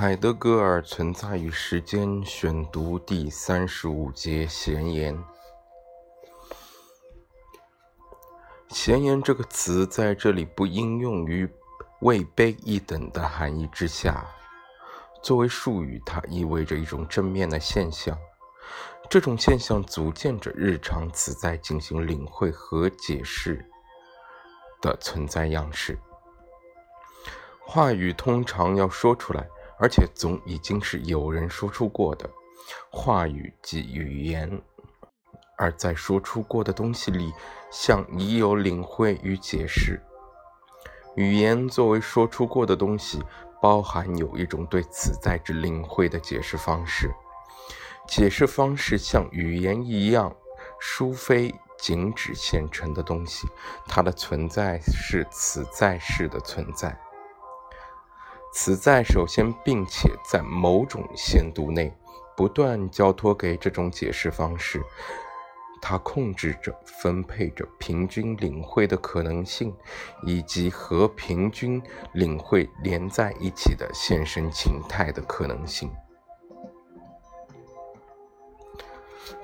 海德格尔《存在与时间》选读第三十五节闲言。闲言这个词在这里不应用于位卑一等的含义之下。作为术语，它意味着一种正面的现象。这种现象组建着日常此在进行领会和解释的存在样式。话语通常要说出来。而且总已经是有人说出过的话语及语言，而在说出过的东西里，像已有领会与解释。语言作为说出过的东西，包含有一种对此在之领会的解释方式。解释方式像语言一样，殊非仅指现成的东西，它的存在是此在式的存在。此在首先，并且在某种限度内不断交托给这种解释方式，它控制着、分配着平均领会的可能性，以及和平均领会连在一起的现身情态的可能性。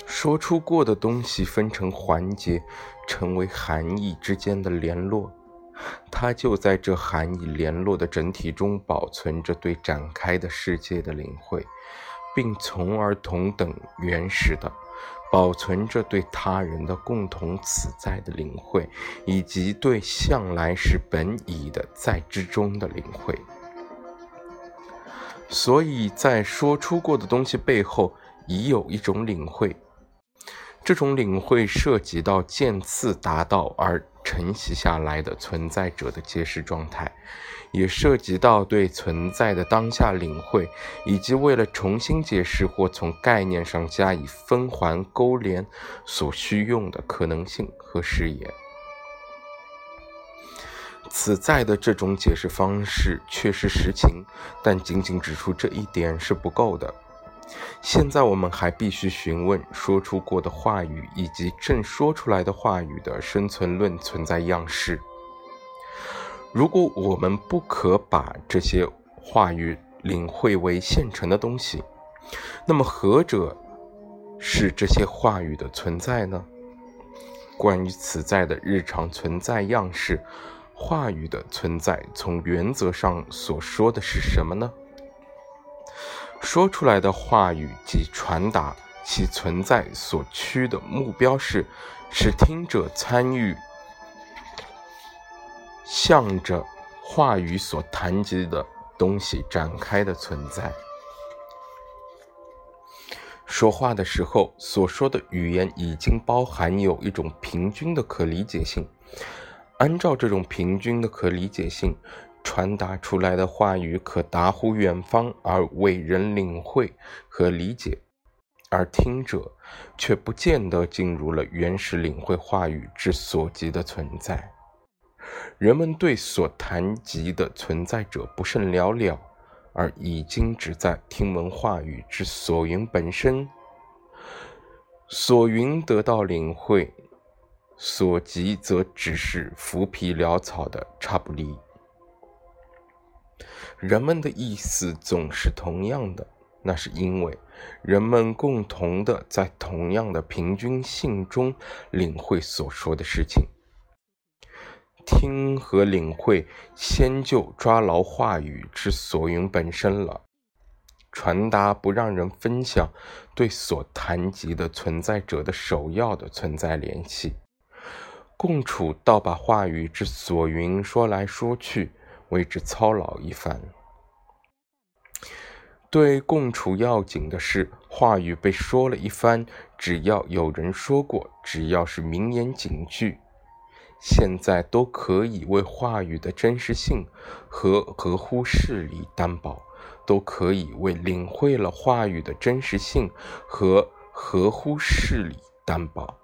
说出过的东西分成环节，成为含义之间的联络。它就在这含义联络的整体中保存着对展开的世界的领会，并从而同等原始的保存着对他人的共同此在的领会，以及对向来是本已的在之中的领会。所以在说出过的东西背后，已有一种领会。这种领会涉及到渐次达到而承袭下来的存在者的揭示状态，也涉及到对存在的当下领会，以及为了重新解释或从概念上加以分环勾连所需用的可能性和视野。此在的这种解释方式确实实情，但仅仅指出这一点是不够的。现在我们还必须询问说出过的话语以及正说出来的话语的生存论存在样式。如果我们不可把这些话语领会为现成的东西，那么何者是这些话语的存在呢？关于此在的日常存在样式，话语的存在从原则上所说的是什么呢？说出来的话语及传达其存在所趋的目标是，使听者参与，向着话语所谈及的东西展开的存在。说话的时候所说的语言已经包含有一种平均的可理解性，按照这种平均的可理解性。传达出来的话语可达乎远方而为人领会和理解，而听者却不见得进入了原始领会话语之所及的存在。人们对所谈及的存在者不甚了了，而已经只在听闻话语之所云本身。所云得到领会，所及则只是浮皮潦草的差不离。人们的意思总是同样的，那是因为人们共同的在同样的平均性中领会所说的事情。听和领会先就抓牢话语之所云本身了。传达不让人分享对所谈及的存在者的首要的存在联系。共处倒把话语之所云说来说去。为之操劳一番。对共处要紧的是，话语被说了一番，只要有人说过，只要是名言警句，现在都可以为话语的真实性和合乎事理担保，都可以为领会了话语的真实性和合乎事理担保，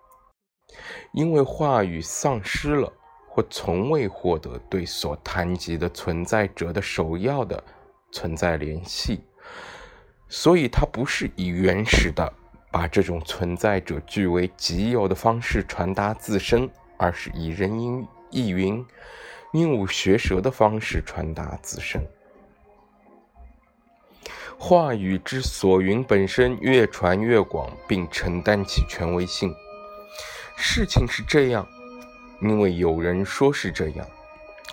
因为话语丧失了。或从未获得对所谈及的存在者的首要的存在联系，所以它不是以原始的把这种存在者据为己有的方式传达自身，而是以人云亦云、鹦鹉学舌的方式传达自身。话语之所云本身越传越广，并承担起权威性。事情是这样，因为有人说是这样，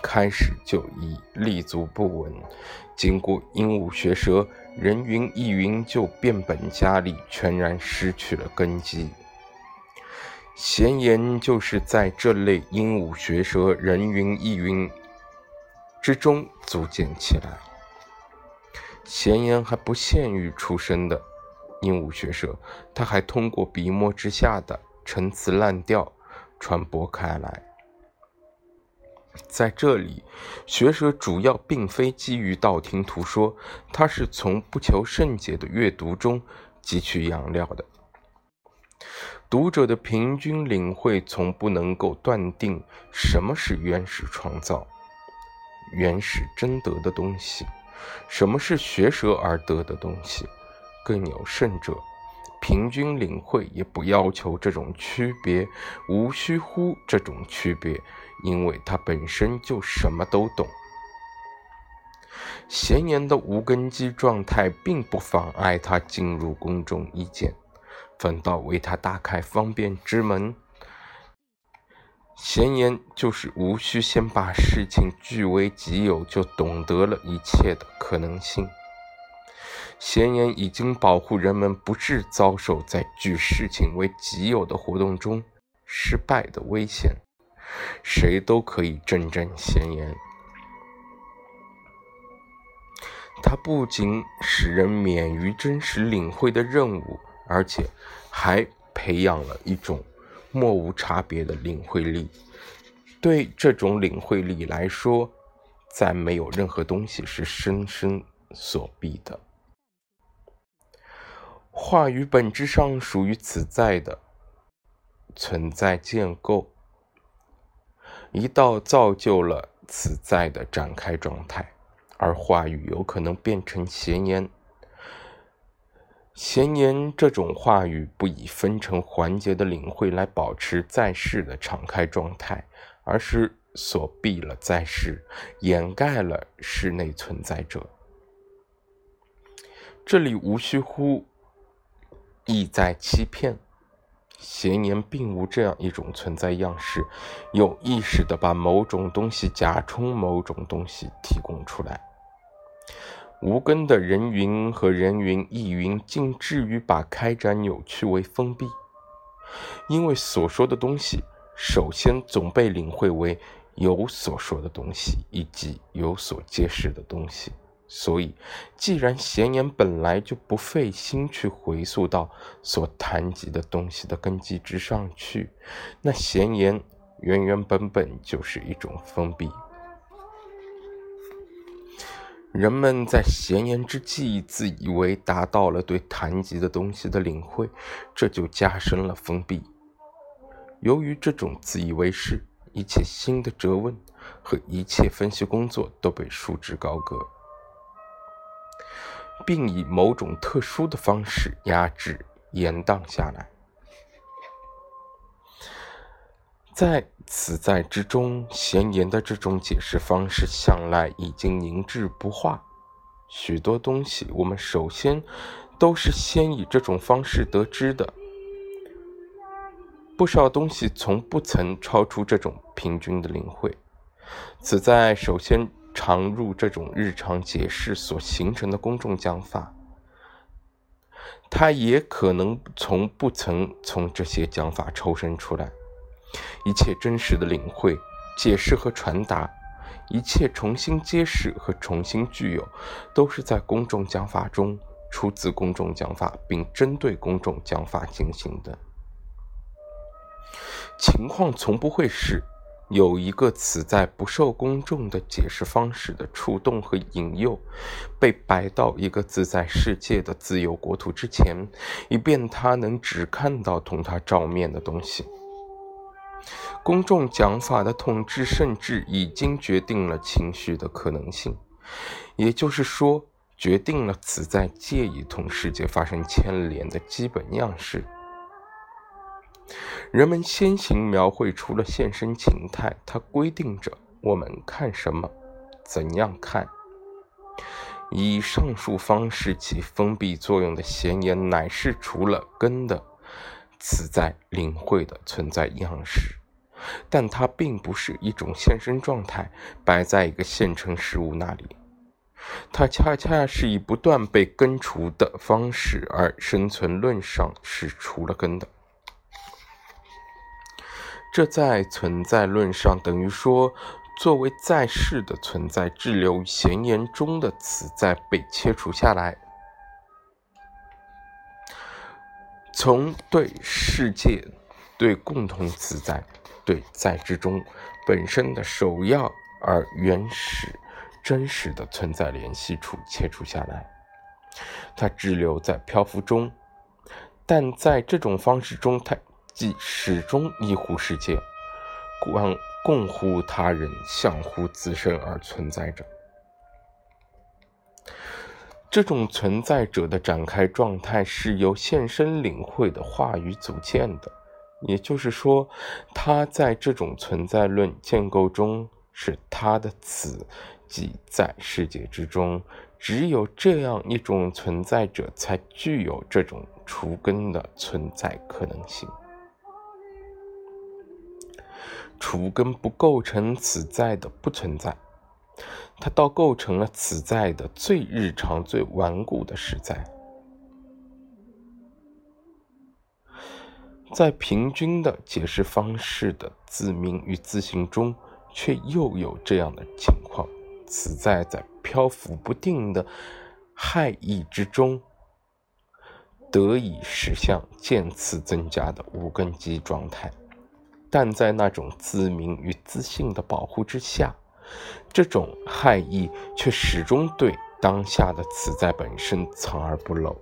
开始就已立足不稳。经过鹦鹉学舌，人云亦云，就变本加厉，全然失去了根基。闲言就是在这类鹦鹉学舌、人云亦云之中组建起来。闲言还不限于出生的鹦鹉学舌，它还通过笔墨之下的陈词滥调传播开来。在这里，学舌主要并非基于道听途说，它是从不求甚解的阅读中汲取养料的。读者的平均领会从不能够断定什么是原始创造、原始真得的东西，什么是学舌而得的东西。更有甚者，平均领会也不要求这种区别，无需乎这种区别。因为他本身就什么都懂，闲言的无根基状态并不妨碍他进入公众意见，反倒为他打开方便之门。闲言就是无需先把事情据为己有，就懂得了一切的可能性。闲言已经保护人们不致遭受在据事情为己有的活动中失败的危险。谁都可以振振闲言，它不仅使人免于真实领会的任务，而且还培养了一种莫无差别的领会力。对这种领会力来说，再没有任何东西是生生所逼的。话语本质上属于此在的存在建构。一道造就了此在的展开状态，而话语有可能变成闲言。闲言这种话语不以分成环节的领会来保持在世的敞开状态，而是锁闭了在世，掩盖了室内存在者。这里无需乎意在欺骗。邪念并无这样一种存在样式，有意识的把某种东西假充某种东西提供出来。无根的人云和人云亦云，竟至于把开展扭曲为封闭，因为所说的东西，首先总被领会为有所说的东西，以及有所揭示的东西。所以，既然闲言本来就不费心去回溯到所谈及的东西的根基之上去，那闲言原原本本就是一种封闭。人们在闲言之际自以为达到了对谈及的东西的领会，这就加深了封闭。由于这种自以为是，一切新的责问和一切分析工作都被束之高阁。并以某种特殊的方式压制、延宕下来。在此在之中，闲言的这种解释方式向来已经凝滞不化。许多东西，我们首先都是先以这种方式得知的。不少东西从不曾超出这种平均的领会。此在首先。常入这种日常解释所形成的公众讲法，他也可能从不曾从这些讲法抽身出来。一切真实的领会、解释和传达，一切重新揭示和重新具有，都是在公众讲法中出自公众讲法，并针对公众讲法进行的。情况从不会是。有一个此在不受公众的解释方式的触动和引诱，被摆到一个自在世界的自由国土之前，以便他能只看到同他照面的东西。公众讲法的统治甚至已经决定了情绪的可能性，也就是说，决定了此在介意同世界发生牵连的基本样式。人们先行描绘出了现身情态，它规定着我们看什么，怎样看。以上述方式起封闭作用的闲言，乃是除了根的此在领会的存在样式，但它并不是一种现身状态，摆在一个现成事物那里。它恰恰是以不断被根除的方式而生存论上是除了根的。这在存在论上等于说。作为在世的存在，滞留于闲言中的此在被切除下来，从对世界、对共同此在、对在之中本身的首要而原始、真实的存在联系处切除下来，它滞留在漂浮中，但在这种方式中，它即始终依乎世界，共。共乎他人，相乎自身而存在着。这种存在者的展开状态是由现身领会的话语组建的，也就是说，他在这种存在论建构中是他的此，即在世界之中，只有这样一种存在者才具有这种除根的存在可能性。除根不构成此在的不存在，它倒构成了此在的最日常、最顽固的实在。在平均的解释方式的自明与自性中，却又有这样的情况：此在在漂浮不定的害意之中，得以实相渐次增加的无根基状态。但在那种自明与自信的保护之下，这种害意却始终对当下的此在本身藏而不露。